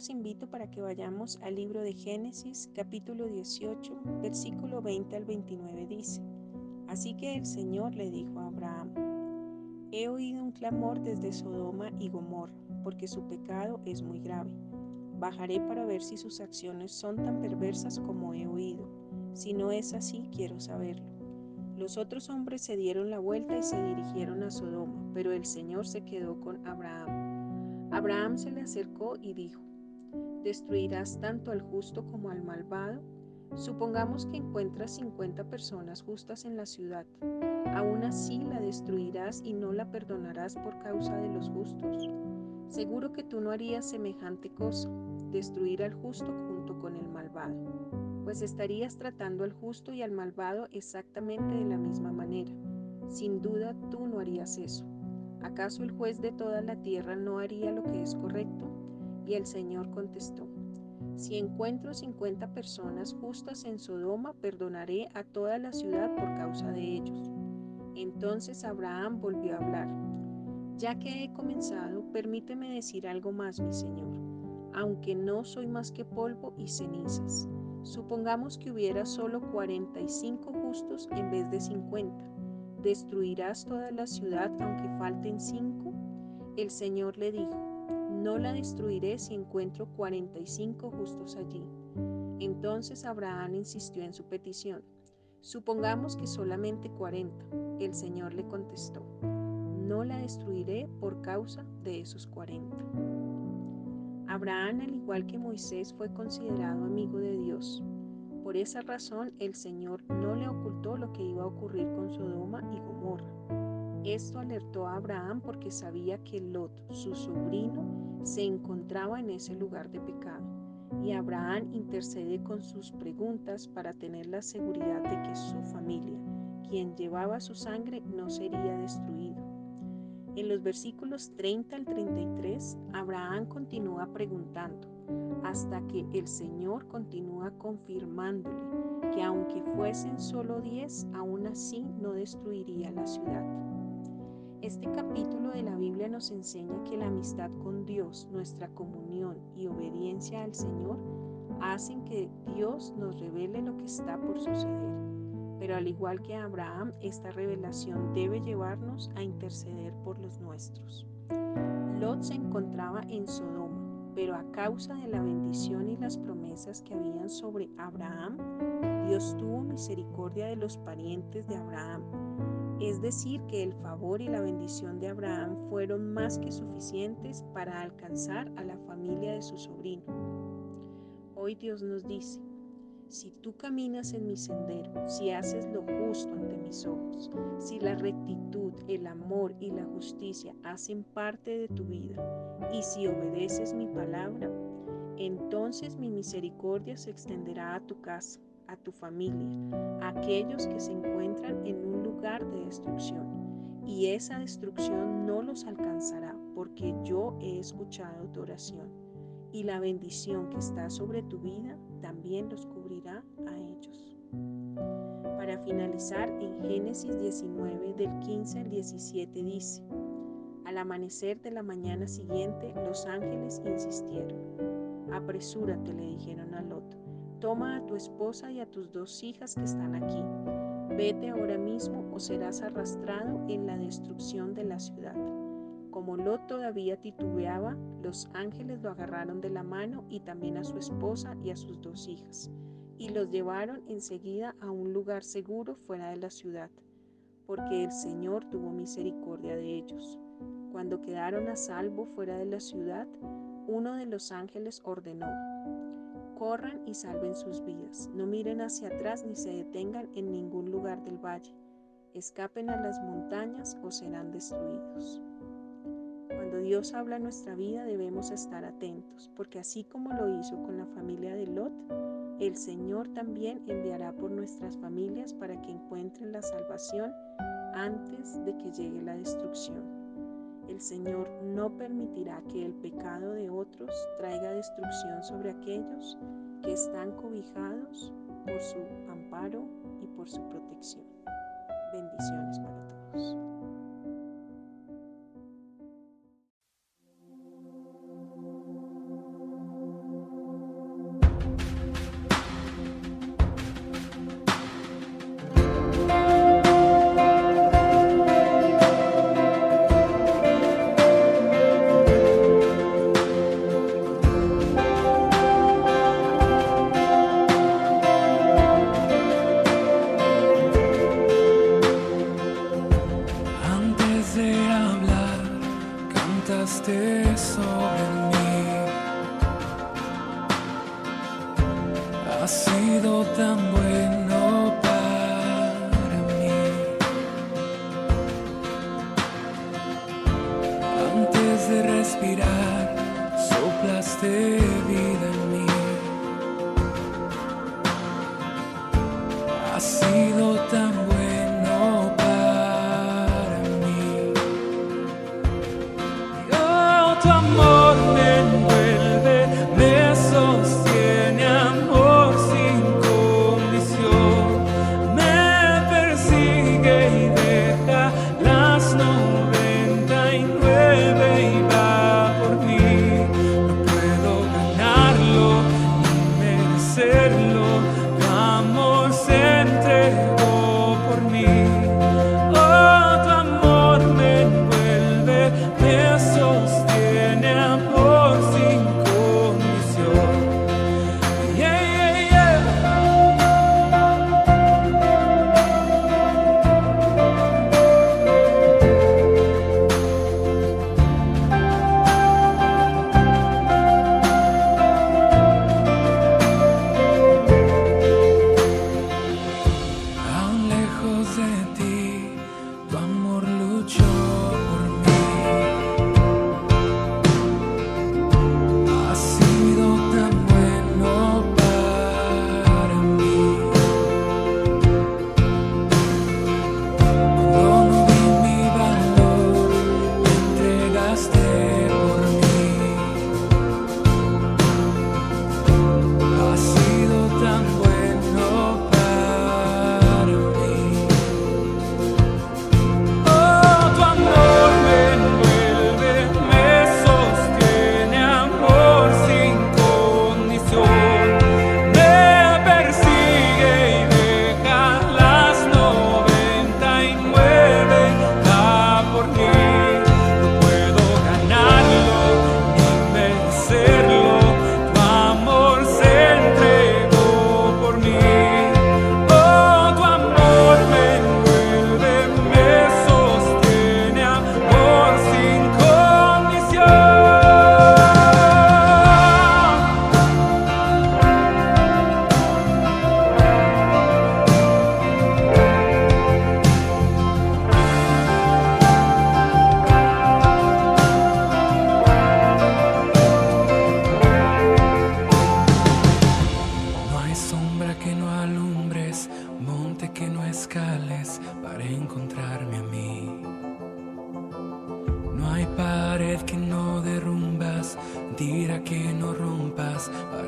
los invito para que vayamos al libro de Génesis capítulo 18 versículo 20 al 29 dice, Así que el Señor le dijo a Abraham, He oído un clamor desde Sodoma y Gomorra, porque su pecado es muy grave. Bajaré para ver si sus acciones son tan perversas como he oído. Si no es así, quiero saberlo. Los otros hombres se dieron la vuelta y se dirigieron a Sodoma, pero el Señor se quedó con Abraham. Abraham se le acercó y dijo, ¿Destruirás tanto al justo como al malvado? Supongamos que encuentras 50 personas justas en la ciudad. ¿Aún así la destruirás y no la perdonarás por causa de los justos? Seguro que tú no harías semejante cosa, destruir al justo junto con el malvado, pues estarías tratando al justo y al malvado exactamente de la misma manera. Sin duda tú no harías eso. ¿Acaso el juez de toda la tierra no haría lo que es correcto? Y el Señor contestó, si encuentro 50 personas justas en Sodoma, perdonaré a toda la ciudad por causa de ellos. Entonces Abraham volvió a hablar. Ya que he comenzado, permíteme decir algo más, mi Señor, aunque no soy más que polvo y cenizas. Supongamos que hubiera solo 45 justos en vez de 50. ¿Destruirás toda la ciudad aunque falten 5? El Señor le dijo, no la destruiré si encuentro 45 justos allí. Entonces Abraham insistió en su petición. Supongamos que solamente 40. El Señor le contestó, no la destruiré por causa de esos 40. Abraham, al igual que Moisés, fue considerado amigo de Dios. Por esa razón, el Señor no le ocultó lo que iba a ocurrir con Sodoma y Gomorra. Esto alertó a Abraham porque sabía que Lot, su sobrino, se encontraba en ese lugar de pecado. Y Abraham intercede con sus preguntas para tener la seguridad de que su familia, quien llevaba su sangre, no sería destruido. En los versículos 30 al 33, Abraham continúa preguntando, hasta que el Señor continúa confirmándole que aunque fuesen solo diez, aún así no destruiría la ciudad. Este capítulo de la Biblia nos enseña que la amistad con Dios, nuestra comunión y obediencia al Señor hacen que Dios nos revele lo que está por suceder. Pero al igual que Abraham, esta revelación debe llevarnos a interceder por los nuestros. Lot se encontraba en Sodoma, pero a causa de la bendición y las promesas que habían sobre Abraham, Dios tuvo misericordia de los parientes de Abraham es decir, que el favor y la bendición de Abraham fueron más que suficientes para alcanzar a la familia de su sobrino. Hoy Dios nos dice, si tú caminas en mi sendero, si haces lo justo ante mis ojos, si la rectitud, el amor y la justicia hacen parte de tu vida, y si obedeces mi palabra, entonces mi misericordia se extenderá a tu casa a tu familia, a aquellos que se encuentran en un de destrucción. Y esa destrucción no los alcanzará porque yo he escuchado tu oración. Y la bendición que está sobre tu vida también los cubrirá a ellos. Para finalizar, en Génesis 19 del 15 al 17 dice, al amanecer de la mañana siguiente, los ángeles insistieron. Apresúrate, le dijeron a Lot Toma a tu esposa y a tus dos hijas que están aquí. Vete ahora mismo o serás arrastrado en la destrucción de la ciudad. Como Lot todavía titubeaba, los ángeles lo agarraron de la mano y también a su esposa y a sus dos hijas, y los llevaron enseguida a un lugar seguro fuera de la ciudad, porque el Señor tuvo misericordia de ellos. Cuando quedaron a salvo fuera de la ciudad, uno de los ángeles ordenó, corran y salven sus vidas. No miren hacia atrás ni se detengan en ningún lugar del valle. Escapen a las montañas o serán destruidos. Cuando Dios habla nuestra vida debemos estar atentos, porque así como lo hizo con la familia de Lot, el Señor también enviará por nuestras familias para que encuentren la salvación antes de que llegue la destrucción. El Señor no permitirá que el pecado de otros traiga destrucción sobre aquellos que están cobijados por su amparo y por su protección. Bendiciones para todos. sido tan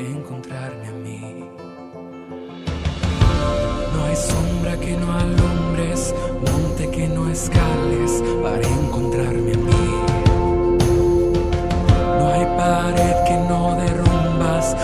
encontrarme a mí. No hay sombra que no alumbres, monte que no escales para encontrarme a mí. No hay pared que no derrumbas,